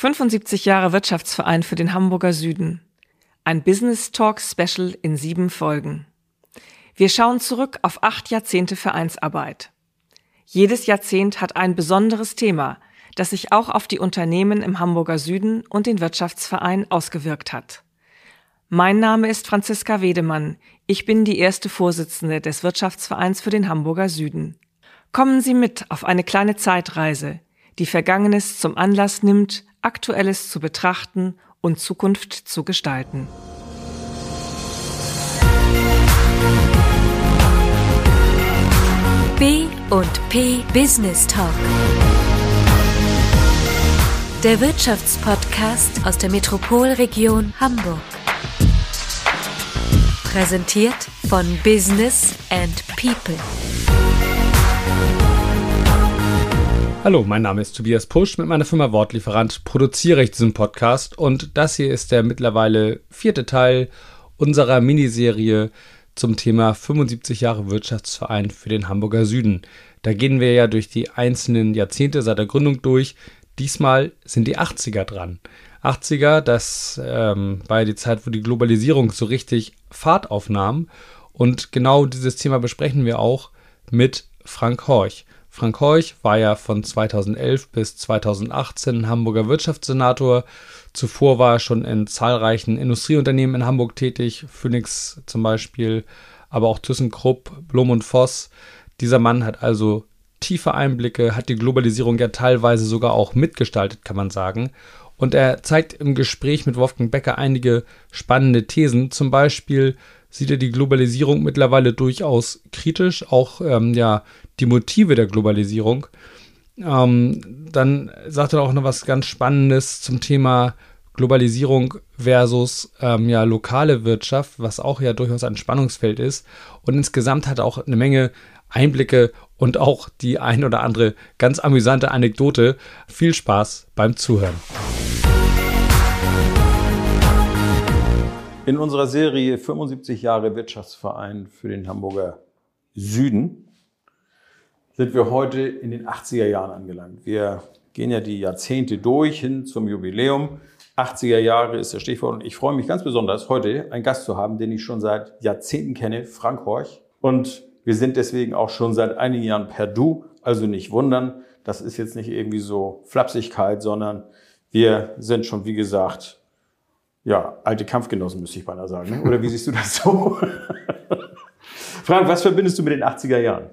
75 Jahre Wirtschaftsverein für den Hamburger Süden. Ein Business Talk Special in sieben Folgen. Wir schauen zurück auf acht Jahrzehnte Vereinsarbeit. Jedes Jahrzehnt hat ein besonderes Thema, das sich auch auf die Unternehmen im Hamburger Süden und den Wirtschaftsverein ausgewirkt hat. Mein Name ist Franziska Wedemann. Ich bin die erste Vorsitzende des Wirtschaftsvereins für den Hamburger Süden. Kommen Sie mit auf eine kleine Zeitreise, die Vergangenes zum Anlass nimmt, Aktuelles zu betrachten und Zukunft zu gestalten. B und P Business Talk. Der Wirtschaftspodcast aus der Metropolregion Hamburg. Präsentiert von Business and People. Hallo, mein Name ist Tobias Pusch. Mit meiner Firma Wortlieferant produziere ich diesen Podcast und das hier ist der mittlerweile vierte Teil unserer Miniserie zum Thema 75 Jahre Wirtschaftsverein für den Hamburger Süden. Da gehen wir ja durch die einzelnen Jahrzehnte seit der Gründung durch. Diesmal sind die 80er dran. 80er, das ähm, war ja die Zeit, wo die Globalisierung so richtig Fahrt aufnahm. Und genau dieses Thema besprechen wir auch mit Frank Horch. Frank Horch war ja von 2011 bis 2018 Hamburger Wirtschaftssenator. Zuvor war er schon in zahlreichen Industrieunternehmen in Hamburg tätig, Phoenix zum Beispiel, aber auch ThyssenKrupp, Blum und Voss. Dieser Mann hat also tiefe Einblicke, hat die Globalisierung ja teilweise sogar auch mitgestaltet, kann man sagen. Und er zeigt im Gespräch mit Wolfgang Becker einige spannende Thesen. Zum Beispiel sieht er die Globalisierung mittlerweile durchaus kritisch, auch ähm, ja, die Motive der Globalisierung. Ähm, dann sagt er auch noch was ganz Spannendes zum Thema Globalisierung versus ähm, ja, lokale Wirtschaft, was auch ja durchaus ein Spannungsfeld ist. Und insgesamt hat er auch eine Menge Einblicke und auch die ein oder andere ganz amüsante Anekdote. Viel Spaß beim Zuhören. In unserer Serie 75 Jahre Wirtschaftsverein für den Hamburger Süden sind wir heute in den 80er Jahren angelangt. Wir gehen ja die Jahrzehnte durch hin zum Jubiläum. 80er Jahre ist das Stichwort und ich freue mich ganz besonders, heute einen Gast zu haben, den ich schon seit Jahrzehnten kenne, Frank Horch. Und wir sind deswegen auch schon seit einigen Jahren per Du, also nicht wundern. Das ist jetzt nicht irgendwie so Flapsigkeit, sondern wir sind schon, wie gesagt, ja, alte Kampfgenossen, müsste ich beinahe sagen. Ne? Oder wie siehst du das so? Frank, was verbindest du mit den 80er Jahren?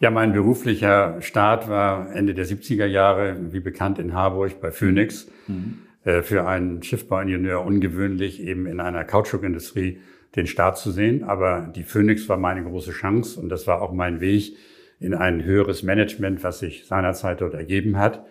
Ja, mein beruflicher Start war Ende der 70er Jahre, wie bekannt, in Harburg bei Phoenix. Mhm. Äh, für einen Schiffbauingenieur ungewöhnlich, eben in einer Kautschukindustrie den Start zu sehen. Aber die Phoenix war meine große Chance und das war auch mein Weg in ein höheres Management, was sich seinerzeit dort ergeben hat.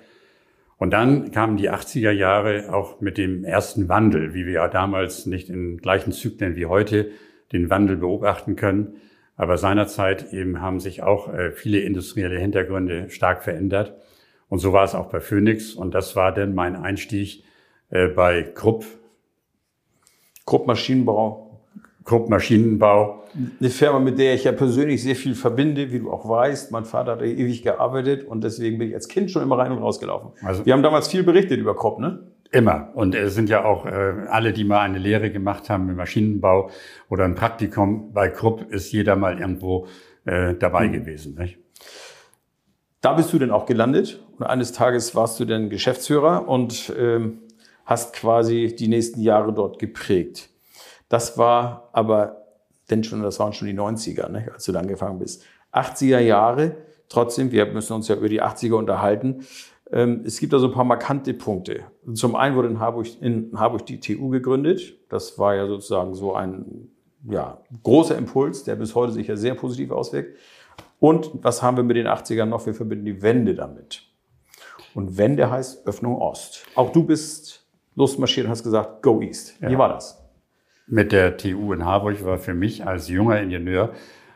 Und dann kamen die 80er Jahre auch mit dem ersten Wandel, wie wir ja damals nicht in gleichen Zyklen wie heute den Wandel beobachten können. Aber seinerzeit eben haben sich auch äh, viele industrielle Hintergründe stark verändert. Und so war es auch bei Phoenix. Und das war dann mein Einstieg äh, bei Krupp. Krupp Maschinenbau. Krupp Maschinenbau. Eine Firma, mit der ich ja persönlich sehr viel verbinde, wie du auch weißt. Mein Vater hat ewig gearbeitet und deswegen bin ich als Kind schon immer rein und rausgelaufen. Also, Wir haben damals viel berichtet über Krupp, ne? Immer. Und es sind ja auch äh, alle, die mal eine Lehre gemacht haben im Maschinenbau oder ein Praktikum bei Krupp, ist jeder mal irgendwo äh, dabei mhm. gewesen. Nicht? Da bist du denn auch gelandet und eines Tages warst du dann Geschäftsführer und ähm, hast quasi die nächsten Jahre dort geprägt. Das war aber denn schon, das waren schon die 90er, ne, als du da angefangen bist. 80er Jahre, trotzdem, wir müssen uns ja über die 80er unterhalten. Ähm, es gibt da so ein paar markante Punkte. Zum einen wurde in Harburg, in Harburg die TU gegründet. Das war ja sozusagen so ein ja, großer Impuls, der bis heute sich ja sehr positiv auswirkt. Und was haben wir mit den 80ern noch? Wir verbinden die Wende damit. Und Wende heißt Öffnung Ost. Auch du bist losmarschiert und hast gesagt, go East. Wie ja. war das? Mit der TU in Harburg war für mich als junger Ingenieur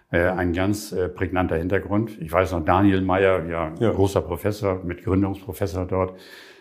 äh, ein ganz äh, prägnanter Hintergrund. Ich weiß noch, Daniel Meyer, ja, ja, großer Professor, mit Gründungsprofessor dort,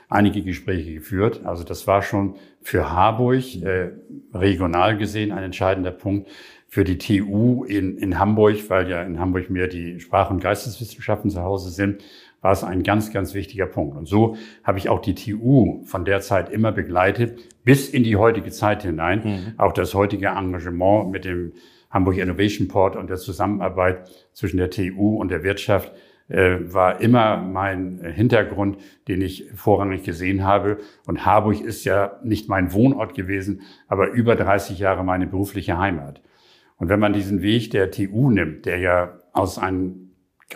einige Gespräche geführt. Also das war schon für Harburg äh, regional gesehen ein entscheidender Punkt. Für die TU in, in Hamburg, weil ja in Hamburg mehr die Sprach- und Geisteswissenschaften zu Hause sind, war es ein ganz, ganz wichtiger Punkt. Und so habe ich auch die TU von der Zeit immer begleitet, bis in die heutige Zeit hinein. Mhm. Auch das heutige Engagement mit dem Hamburg Innovation Port und der Zusammenarbeit zwischen der TU und der Wirtschaft äh, war immer mein Hintergrund, den ich vorrangig gesehen habe. Und Harburg ist ja nicht mein Wohnort gewesen, aber über 30 Jahre meine berufliche Heimat. Und wenn man diesen Weg der TU nimmt, der ja aus einem,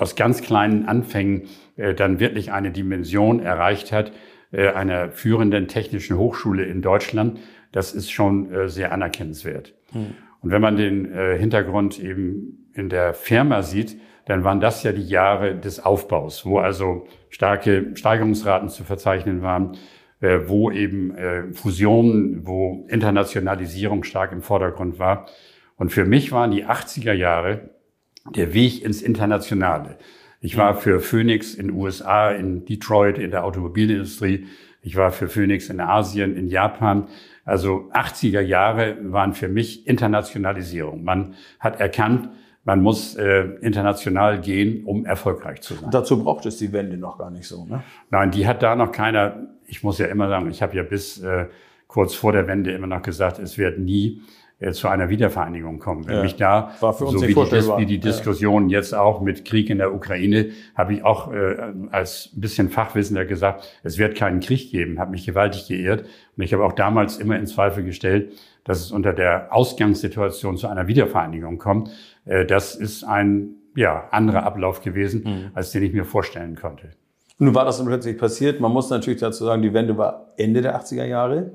aus ganz kleinen Anfängen äh, dann wirklich eine Dimension erreicht hat, äh, einer führenden technischen Hochschule in Deutschland, das ist schon äh, sehr anerkennenswert. Hm. Und wenn man den äh, Hintergrund eben in der Firma sieht, dann waren das ja die Jahre des Aufbaus, wo also starke Steigerungsraten zu verzeichnen waren, äh, wo eben äh, Fusionen, wo Internationalisierung stark im Vordergrund war. Und für mich waren die 80er Jahre der Weg ins Internationale. Ich war für Phoenix in den USA, in Detroit, in der Automobilindustrie. Ich war für Phoenix in Asien, in Japan. Also 80er Jahre waren für mich Internationalisierung. Man hat erkannt, man muss äh, international gehen, um erfolgreich zu sein. Dazu braucht es die Wende noch gar nicht so, ne? Nein, die hat da noch keiner. Ich muss ja immer sagen, ich habe ja bis äh, kurz vor der Wende immer noch gesagt, es wird nie zu einer Wiedervereinigung kommen. Wenn ja. mich da, War für uns so wie die, wie die Diskussion ja. jetzt auch mit Krieg in der Ukraine, habe ich auch äh, als bisschen Fachwissender gesagt, es wird keinen Krieg geben, habe mich gewaltig geehrt. Und ich habe auch damals immer in Zweifel gestellt, dass es unter der Ausgangssituation zu einer Wiedervereinigung kommt. Äh, das ist ein ja, anderer Ablauf gewesen, mhm. als den ich mir vorstellen konnte. Nun war das dann plötzlich passiert. Man muss natürlich dazu sagen, die Wende war Ende der 80er Jahre.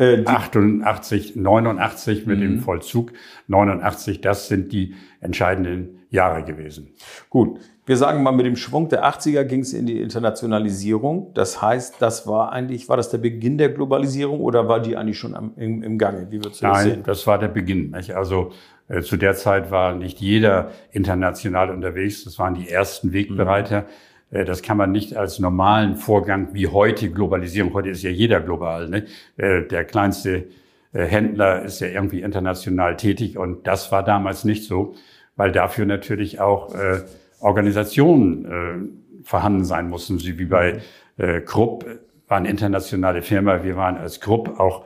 Äh, 88, 89 mit mhm. dem Vollzug. 89, das sind die entscheidenden Jahre gewesen. Gut, wir sagen mal, mit dem Schwung der 80er ging es in die Internationalisierung. Das heißt, das war eigentlich, war das der Beginn der Globalisierung oder war die eigentlich schon am, im, im Gange? Wie würdest du Nein, das sehen? das war der Beginn. Nicht? Also äh, zu der Zeit war nicht jeder international unterwegs. Das waren die ersten Wegbereiter. Mhm. Äh, das kann man nicht als normalen Vorgang wie heute Globalisierung. Heute ist ja jeder global. Ne? Äh, der kleinste äh, Händler ist ja irgendwie international tätig und das war damals nicht so, weil dafür natürlich auch äh, Organisationen äh, vorhanden sein mussten. Wie bei äh, Krupp waren internationale Firma. Wir waren als Krupp auch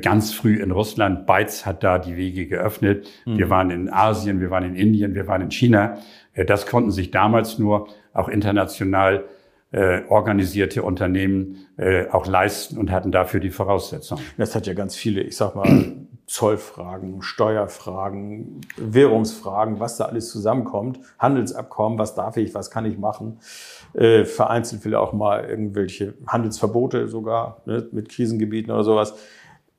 ganz früh in Russland. Beiz hat da die Wege geöffnet. Mhm. Wir waren in Asien, wir waren in Indien, wir waren in China. Äh, das konnten sich damals nur auch international äh, organisierte Unternehmen äh, auch leisten und hatten dafür die Voraussetzungen. Das hat ja ganz viele, ich sag mal, Zollfragen, Steuerfragen, Währungsfragen, was da alles zusammenkommt, Handelsabkommen, was darf ich, was kann ich machen. Äh, vereinzelt will auch mal irgendwelche Handelsverbote sogar ne, mit Krisengebieten oder sowas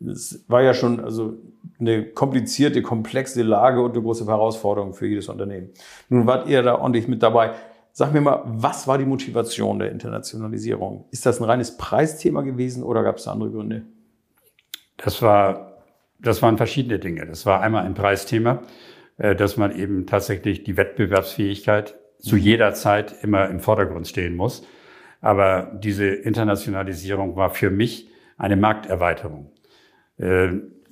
es war ja schon also eine komplizierte, komplexe Lage und eine große Herausforderung für jedes Unternehmen. Nun wart ihr da ordentlich mit dabei. Sag mir mal, was war die Motivation der Internationalisierung? Ist das ein reines Preisthema gewesen oder gab es andere Gründe? Das war, das waren verschiedene Dinge. Das war einmal ein Preisthema, äh, dass man eben tatsächlich die Wettbewerbsfähigkeit zu jeder Zeit immer im Vordergrund stehen muss. Aber diese Internationalisierung war für mich eine Markterweiterung. Äh,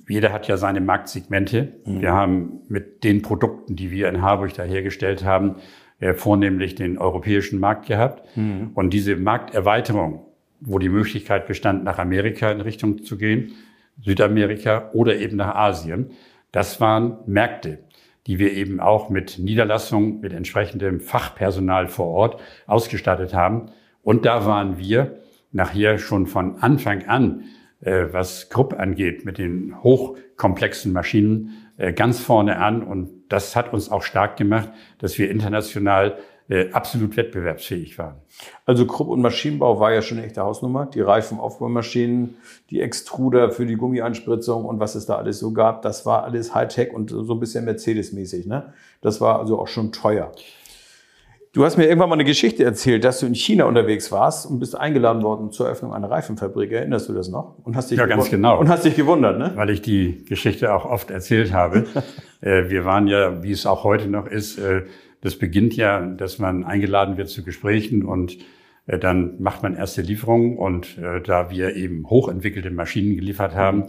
jeder hat ja seine Marktsegmente. Mhm. Wir haben mit den Produkten, die wir in Harburg da hergestellt haben, äh, vornehmlich den europäischen Markt gehabt. Mhm. Und diese Markterweiterung, wo die Möglichkeit bestand, nach Amerika in Richtung zu gehen, Südamerika oder eben nach Asien, das waren Märkte, die wir eben auch mit Niederlassungen, mit entsprechendem Fachpersonal vor Ort ausgestattet haben. Und da waren wir nachher schon von Anfang an was Krupp angeht, mit den hochkomplexen Maschinen äh, ganz vorne an. Und das hat uns auch stark gemacht, dass wir international äh, absolut wettbewerbsfähig waren. Also Krupp und Maschinenbau war ja schon eine echte Hausnummer. Die Reifenaufbaumaschinen, die Extruder für die Gummieinspritzung und was es da alles so gab, das war alles Hightech und so ein bisschen Mercedes-mäßig. Ne? Das war also auch schon teuer. Du hast mir irgendwann mal eine Geschichte erzählt, dass du in China unterwegs warst und bist eingeladen worden zur Eröffnung einer Reifenfabrik. Erinnerst du das noch? Und hast dich ja, ganz genau. Und hast dich gewundert, ne? Weil ich die Geschichte auch oft erzählt habe. Äh, wir waren ja, wie es auch heute noch ist, äh, das beginnt ja, dass man eingeladen wird zu Gesprächen und äh, dann macht man erste Lieferungen und da wir eben hochentwickelte Maschinen geliefert haben,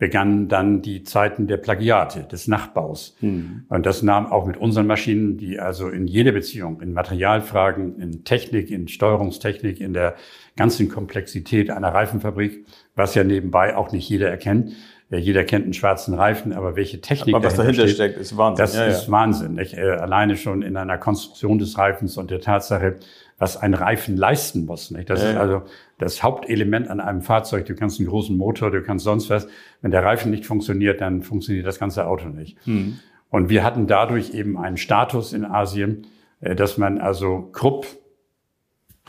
begannen dann die Zeiten der Plagiate, des Nachbaus. Mhm. Und das nahm auch mit unseren Maschinen, die also in jeder Beziehung, in Materialfragen, in Technik, in Steuerungstechnik, in der ganzen Komplexität einer Reifenfabrik, was ja nebenbei auch nicht jeder erkennt. Ja, jeder kennt einen schwarzen Reifen, aber welche Technik aber was dahinter, dahinter steckt, ist Wahnsinn. Das ja, ist ja. Wahnsinn. Nicht? Äh, alleine schon in einer Konstruktion des Reifens und der Tatsache, was ein Reifen leisten muss. Nicht? Das ja, ist also das Hauptelement an einem Fahrzeug. Du kannst einen großen Motor, du kannst sonst was. Wenn der Reifen nicht funktioniert, dann funktioniert das ganze Auto nicht. Mhm. Und wir hatten dadurch eben einen Status in Asien, äh, dass man also Krupp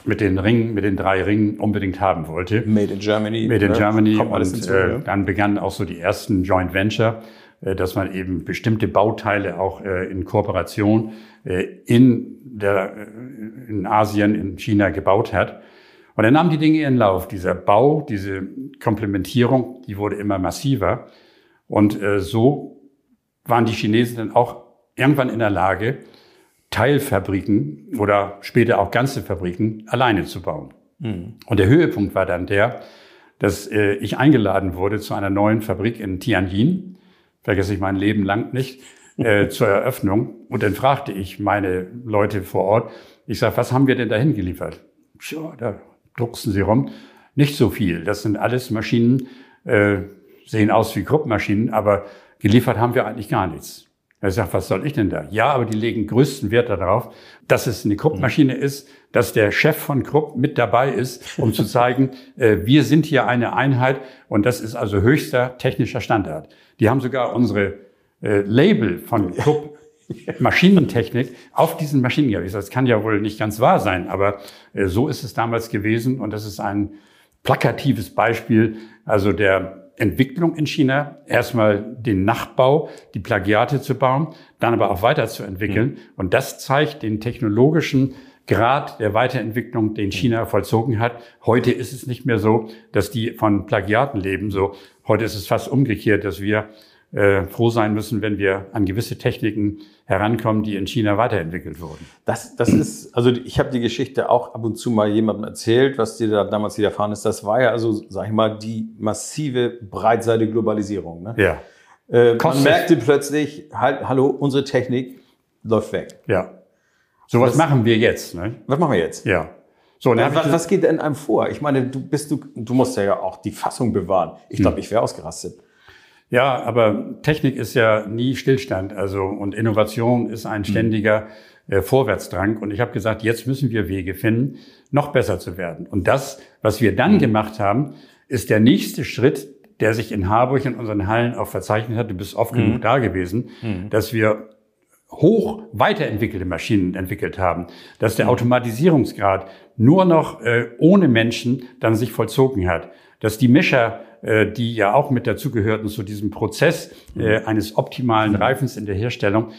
mit den Ringen, mit den drei Ringen unbedingt haben wollte. Made in Germany. Made in Germany. Kommt alles und hinzu, äh, ja. dann begannen auch so die ersten Joint Venture, äh, dass man eben bestimmte Bauteile auch äh, in Kooperation äh, in der äh, in Asien, in China gebaut hat. Und dann nahmen die Dinge ihren Lauf. Dieser Bau, diese Komplementierung, die wurde immer massiver. Und äh, so waren die Chinesen dann auch irgendwann in der Lage, Teilfabriken oder später auch ganze Fabriken alleine zu bauen. Mhm. Und der Höhepunkt war dann der, dass äh, ich eingeladen wurde zu einer neuen Fabrik in Tianjin, vergesse ich mein Leben lang nicht, äh, zur Eröffnung. Und dann fragte ich meine Leute vor Ort, ich sage, was haben wir denn dahin geliefert? Ja, da drucksen sie rum. Nicht so viel. Das sind alles Maschinen, äh, sehen aus wie Kruppmaschinen, aber geliefert haben wir eigentlich gar nichts. Er sagt, was soll ich denn da? Ja, aber die legen größten Wert darauf, dass es eine Kruppmaschine ist, dass der Chef von Krupp mit dabei ist, um zu zeigen, äh, wir sind hier eine Einheit und das ist also höchster technischer Standard. Die haben sogar unsere äh, Label von Krupp Maschinentechnik auf diesen Maschinen gehabt. Sage, das kann ja wohl nicht ganz wahr sein, aber äh, so ist es damals gewesen und das ist ein plakatives Beispiel, also der Entwicklung in China, erstmal den Nachbau, die Plagiate zu bauen, dann aber auch weiterzuentwickeln. Mhm. Und das zeigt den technologischen Grad der Weiterentwicklung, den China vollzogen hat. Heute ist es nicht mehr so, dass die von Plagiaten leben. So, heute ist es fast umgekehrt, dass wir äh, froh sein müssen, wenn wir an gewisse Techniken herankommen, die in China weiterentwickelt wurden. Das, das ist, also ich habe die Geschichte auch ab und zu mal jemandem erzählt, was dir da damals widerfahren ist. Das war ja also, sag ich mal, die massive Breitseite Globalisierung. Ne? Ja. Äh, man merkte plötzlich, halt, hallo, unsere Technik läuft weg. Ja. So was, was machen wir jetzt. Ne? Was machen wir jetzt? Ja. So, was, was, was geht denn einem vor? Ich meine, du bist du, du musst ja auch die Fassung bewahren. Ich glaube, hm. ich wäre ausgerastet. Ja, aber Technik ist ja nie Stillstand. Also und Innovation ist ein hm. ständiger äh, Vorwärtsdrang. Und ich habe gesagt, jetzt müssen wir Wege finden, noch besser zu werden. Und das, was wir dann mhm. gemacht haben, ist der nächste Schritt, der sich in Harburg in unseren Hallen auch verzeichnet hat. Du bist oft mhm. genug da gewesen, mhm. dass wir hoch weiterentwickelte Maschinen entwickelt haben, dass der. Automatisierungsgrad nur noch äh, ohne Menschen dann sich vollzogen hat, dass die Mischer äh, die ja auch mit dazugehörten zu diesem Prozess äh, eines optimalen Reifens in der Herstellung.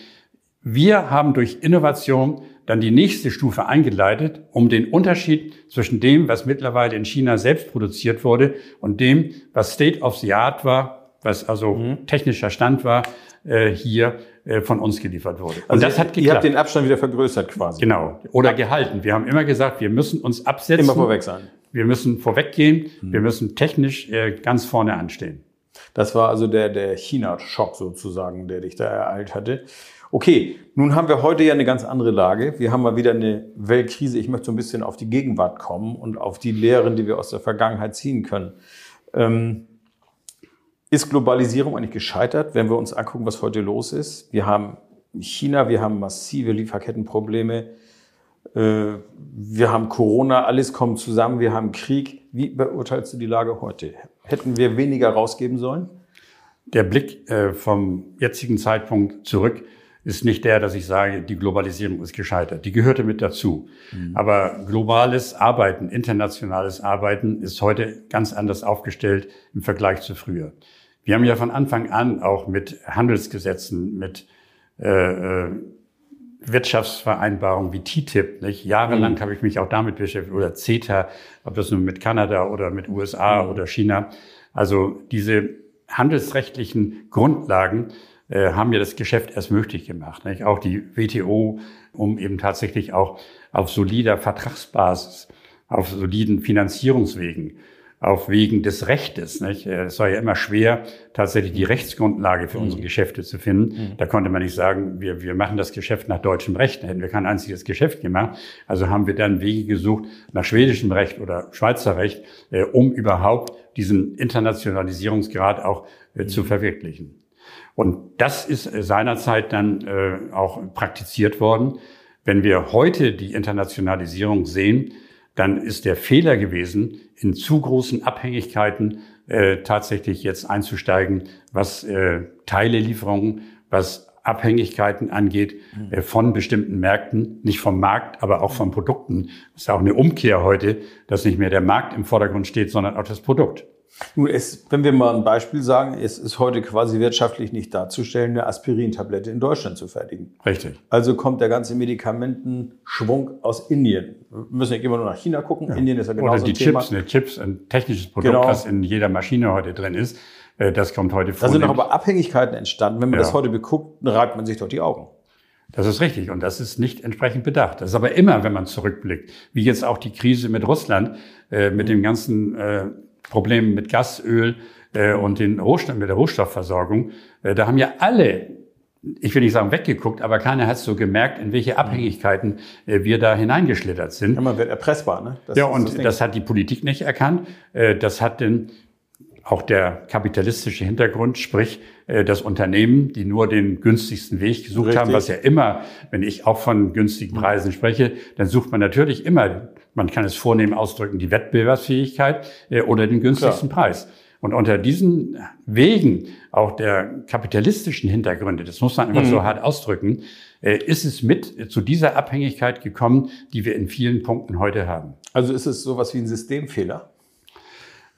Wir haben durch Innovation dann die nächste Stufe eingeleitet, um den Unterschied zwischen dem, was mittlerweile in China selbst produziert wurde und dem, was State of the Art war, was also mhm. technischer Stand war, äh, hier äh, von uns geliefert wurde. Und also das hat geklappt. Ihr habt den Abstand wieder vergrößert quasi. Genau. Oder gehalten. Wir haben immer gesagt, wir müssen uns absetzen. Immer vorweg sein. Wir müssen vorweggehen. Wir müssen technisch äh, ganz vorne anstehen. Das war also der, der China-Schock sozusagen, der dich da ereilt hatte. Okay, nun haben wir heute ja eine ganz andere Lage. Wir haben mal wieder eine Weltkrise. Ich möchte so ein bisschen auf die Gegenwart kommen und auf die Lehren, die wir aus der Vergangenheit ziehen können. Ähm, ist Globalisierung eigentlich gescheitert, wenn wir uns angucken, was heute los ist? Wir haben China, wir haben massive Lieferkettenprobleme. Äh, wir haben Corona, alles kommt zusammen, wir haben Krieg. Wie beurteilst du die Lage heute? Hätten wir weniger rausgeben sollen? Der Blick äh, vom jetzigen Zeitpunkt zurück ist nicht der, dass ich sage, die Globalisierung ist gescheitert. Die gehörte mit dazu. Mhm. Aber globales Arbeiten, internationales Arbeiten ist heute ganz anders aufgestellt im Vergleich zu früher. Wir haben ja von Anfang an auch mit Handelsgesetzen, mit äh, äh Wirtschaftsvereinbarungen wie TTIP. Nicht? Jahrelang mhm. habe ich mich auch damit beschäftigt oder CETA, ob das nun mit Kanada oder mit USA mhm. oder China. Also diese handelsrechtlichen Grundlagen äh, haben ja das Geschäft erst möglich gemacht. Nicht? Auch die WTO, um eben tatsächlich auch auf solider Vertragsbasis, auf soliden Finanzierungswegen auf Wegen des Rechtes. Nicht? Äh, es war ja immer schwer, tatsächlich die Rechtsgrundlage für unsere Geschäfte zu finden. Da konnte man nicht sagen, wir, wir machen das Geschäft nach deutschem Recht. Da hätten wir kein einziges Geschäft gemacht. Also haben wir dann Wege gesucht nach schwedischem Recht oder Schweizer Recht, äh, um überhaupt diesen Internationalisierungsgrad auch äh, zu verwirklichen. Und das ist äh, seinerzeit dann äh, auch praktiziert worden. Wenn wir heute die Internationalisierung sehen, dann ist der Fehler gewesen, in zu großen Abhängigkeiten äh, tatsächlich jetzt einzusteigen, was äh, Teilelieferungen, was Abhängigkeiten angeht äh, von bestimmten Märkten, nicht vom Markt, aber auch von Produkten. Das ist auch eine Umkehr heute, dass nicht mehr der Markt im Vordergrund steht, sondern auch das Produkt. Nun, es, wenn wir mal ein Beispiel sagen, es ist heute quasi wirtschaftlich nicht darzustellen, eine Aspirintablette in Deutschland zu fertigen. Richtig. Also kommt der ganze Medikamentenschwung aus Indien. Wir müssen nicht immer nur nach China gucken. Ja. Indien ist ja genauso Oder die ein Thema. Chips, eine Chips, ein technisches Produkt, Genau. was in jeder Maschine heute drin ist. äh, Das kommt heute vor. Da sind aber Abhängigkeiten entstanden. Wenn man Ja. das heute beguckt, reibt man sich doch die Augen. Das ist richtig und das ist nicht entsprechend bedacht. Das ist aber immer, wenn man zurückblickt, wie jetzt auch die Krise mit Russland, äh, mit dem ganzen äh, Problem mit Gas, Öl äh, und den Rohstoff, mit der Rohstoffversorgung, äh, da haben ja alle, ich will nicht sagen weggeguckt, aber keiner hat so gemerkt, in welche Abhängigkeiten äh, wir da hineingeschlittert sind. Ja, man wird erpressbar. Ne? Das ja, und Ding. das hat die Politik nicht erkannt. Äh, Das hat denn auch der kapitalistische Hintergrund, sprich äh, das Unternehmen, die nur den günstigsten Weg gesucht Richtig. haben, was ja immer, wenn ich auch von günstigen Preisen spreche, dann sucht man natürlich immer, man kann es vornehm ausdrücken, die Wettbewerbsfähigkeit äh, oder den günstigsten Preis. Und unter diesen Wegen, auch der kapitalistischen Hintergründe, das muss man einfach so hart ausdrücken, äh, ist es mit zu dieser Abhängigkeit gekommen, die wir in vielen Punkten heute haben. also ist es sowas wie ein Systemfehler.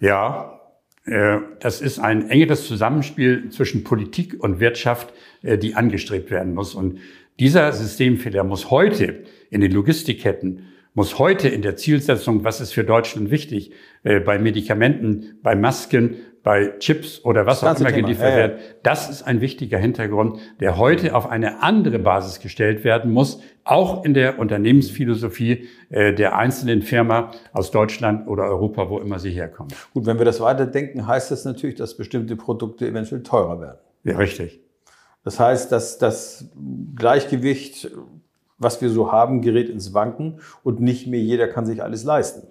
Ja, äh, das ist ein enges Zusammenspiel zwischen Politik und Wirtschaft, die angestrebt werden muss. Und dieser Systemfehler muss heute in den Logistikketten, muss heute in der Zielsetzung, was ist für Deutschland wichtig, äh, bei Medikamenten, bei Masken, bei Chips oder was auch immer Thema, geliefert ja, ja. wird, das ist ein wichtiger Hintergrund, der heute auf eine andere Basis gestellt werden muss, auch in der Unternehmensphilosophie äh, der einzelnen Firma aus Deutschland oder Europa, wo immer sie herkommt. Gut, wenn wir das weiterdenken, heißt das natürlich, dass bestimmte Produkte eventuell teurer werden. Ja, richtig. Das heißt, dass das Gleichgewicht, was wir so haben, gerät ins Wanken und nicht mehr jeder kann sich alles leisten.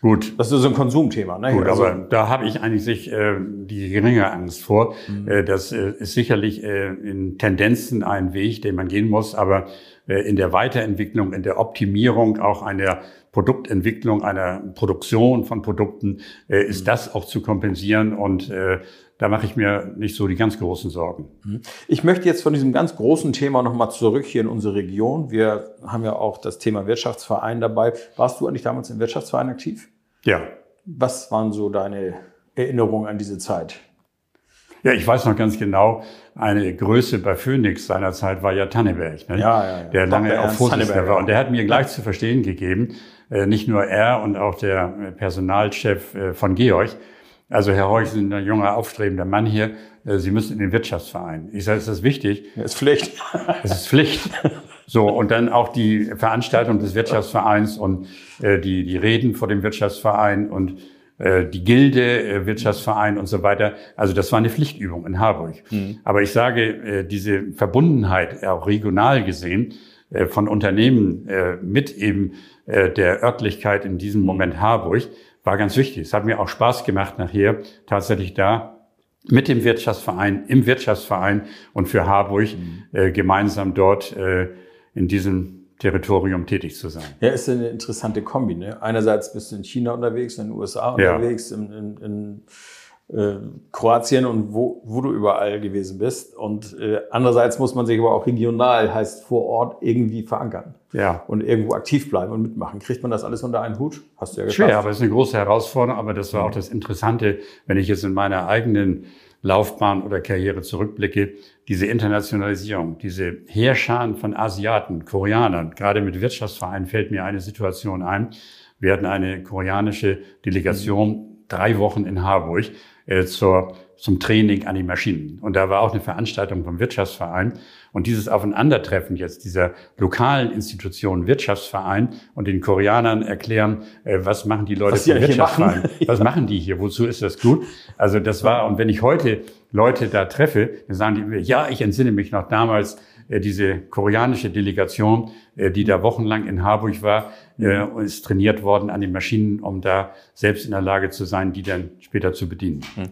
Gut. Das ist so ein Konsumthema. Ne? Gut, Also- aber da habe ich eigentlich sich, äh, die geringe Angst vor. Äh, das äh, ist sicherlich äh, in Tendenzen ein Weg, den man gehen muss, aber äh, in der Weiterentwicklung, in der Optimierung auch einer Produktentwicklung, einer Produktion von Produkten äh, ist das auch zu kompensieren und äh, da mache ich mir nicht so die ganz großen Sorgen. Ich möchte jetzt von diesem ganz großen Thema nochmal zurück hier in unsere Region. Wir haben ja auch das Thema Wirtschaftsverein dabei. Warst du eigentlich damals im Wirtschaftsverein aktiv? Ja. Was waren so deine Erinnerungen an diese Zeit? Ja, ich weiß noch ganz genau, eine Größe bei Phoenix seinerzeit war ja Tanneberg, ne? Ja, ja, ja. der lange Dr. auch Vorsitzender war. Und der hat mir gleich zu verstehen gegeben, äh, nicht nur er und auch der äh, Personalchef äh, von Georg, also Herr Horch, Sie sind ein junger, aufstrebender Mann hier, äh, Sie müssen in den Wirtschaftsverein. Ich sage, ist das wichtig? Ja, ist Pflicht. Es ist Pflicht. So, und dann auch die Veranstaltung des Wirtschaftsvereins und äh, die, die Reden vor dem Wirtschaftsverein und äh, die Gilde, äh, Wirtschaftsverein und so weiter. Also das war eine Pflichtübung in Harburg. Aber ich sage, äh, diese Verbundenheit, auch regional gesehen, äh, von Unternehmen äh, mit eben äh, der Örtlichkeit in diesem Moment Harburg, war ganz wichtig. Es hat mir auch Spaß gemacht, nachher tatsächlich da mit dem Wirtschaftsverein, im Wirtschaftsverein und für Harburg äh, gemeinsam dort äh, in diesem Territorium tätig zu sein. Ja, ist eine interessante Kombi. Ne? Einerseits bist du in China unterwegs, in den USA Ja. unterwegs, in, in, in äh, Kroatien und wo, wo du überall gewesen bist. Und äh, andererseits muss man sich aber auch regional, heißt vor Ort, irgendwie verankern Ja. und irgendwo aktiv bleiben und mitmachen. Kriegt man das alles unter einen Hut? Hast du ja Schwer, geschafft. aber es ist eine große Herausforderung. Aber das war auch das Interessante, wenn ich jetzt in meiner eigenen Laufbahn oder Karriere zurückblicke, diese Internationalisierung, diese Heerscharen von Asiaten, Koreanern, gerade mit Wirtschaftsvereinen fällt mir eine Situation ein. Wir hatten eine koreanische Delegation drei Wochen in Harburg äh, zur zum Training an die Maschinen. Und da war auch eine Veranstaltung vom Wirtschaftsverein. Und dieses Aufeinandertreffen jetzt dieser lokalen Institutionen, Wirtschaftsverein und den Koreanern erklären, äh, was machen die Leute vom Wirtschaftsverein? Was machen die hier? Wozu ist das gut? Also das war, und wenn ich heute Leute da treffe, dann sagen die mir, ja, ich entsinne mich noch damals, diese koreanische Delegation, äh, die da wochenlang in Harburg war, äh, ist trainiert worden an den Maschinen, um da selbst in der Lage zu sein, die dann später zu bedienen. Hm.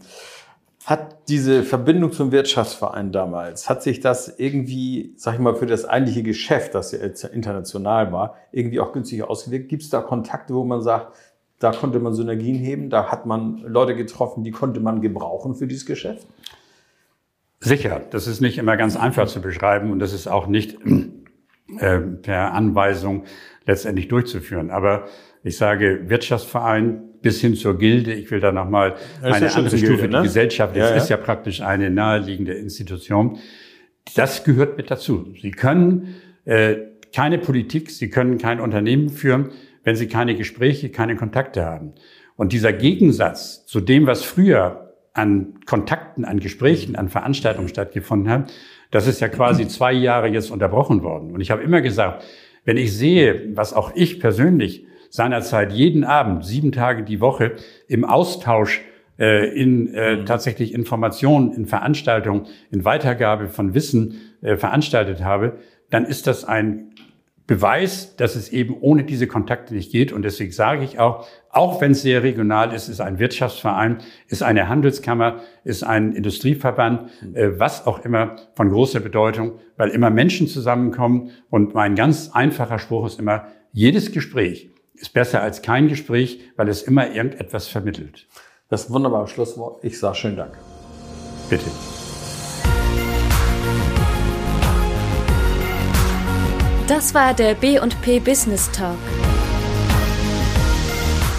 Hat diese Verbindung zum Wirtschaftsverein damals, hat sich das irgendwie, sag ich mal, für das eigentliche Geschäft, das international war, irgendwie auch günstig ausgewirkt? Gibt es da Kontakte, wo man sagt, da konnte man Synergien heben, da hat man Leute getroffen, die konnte man gebrauchen für dieses Geschäft? Sicher, das ist nicht immer ganz einfach zu beschreiben und das ist auch nicht äh, per Anweisung letztendlich durchzuführen. Aber ich sage Wirtschaftsverein bis hin zur Gilde. Ich will da nochmal eine ja andere Stufe. Ne? Die Gesellschaft ja, ja. ist ja praktisch eine naheliegende Institution. Das gehört mit dazu. Sie können äh, keine Politik, Sie können kein Unternehmen führen, wenn Sie keine Gespräche, keine Kontakte haben. Und dieser Gegensatz zu dem, was früher an Kontakten, an Gesprächen, an Veranstaltungen stattgefunden hat, das ist ja quasi zwei Jahre jetzt unterbrochen worden. Und ich habe immer gesagt, wenn ich sehe, was auch ich persönlich seinerzeit jeden Abend, sieben Tage die Woche im Austausch äh, in äh, mhm. tatsächlich Informationen, in Veranstaltungen, in Weitergabe von Wissen äh, veranstaltet habe, dann ist das ein Beweis, dass es eben ohne diese Kontakte nicht geht. Und deswegen sage ich auch, auch wenn es sehr regional ist, ist ein Wirtschaftsverein, ist eine Handelskammer, ist ein Industrieverband, äh, was auch immer von großer Bedeutung, weil immer Menschen zusammenkommen. Und mein ganz einfacher Spruch ist immer, jedes Gespräch ist besser als kein Gespräch, weil es immer irgendetwas vermittelt. Das ist ein wunderbares Schlusswort. Ich sage schönen Dank. Bitte. Das war der B&P Business Talk.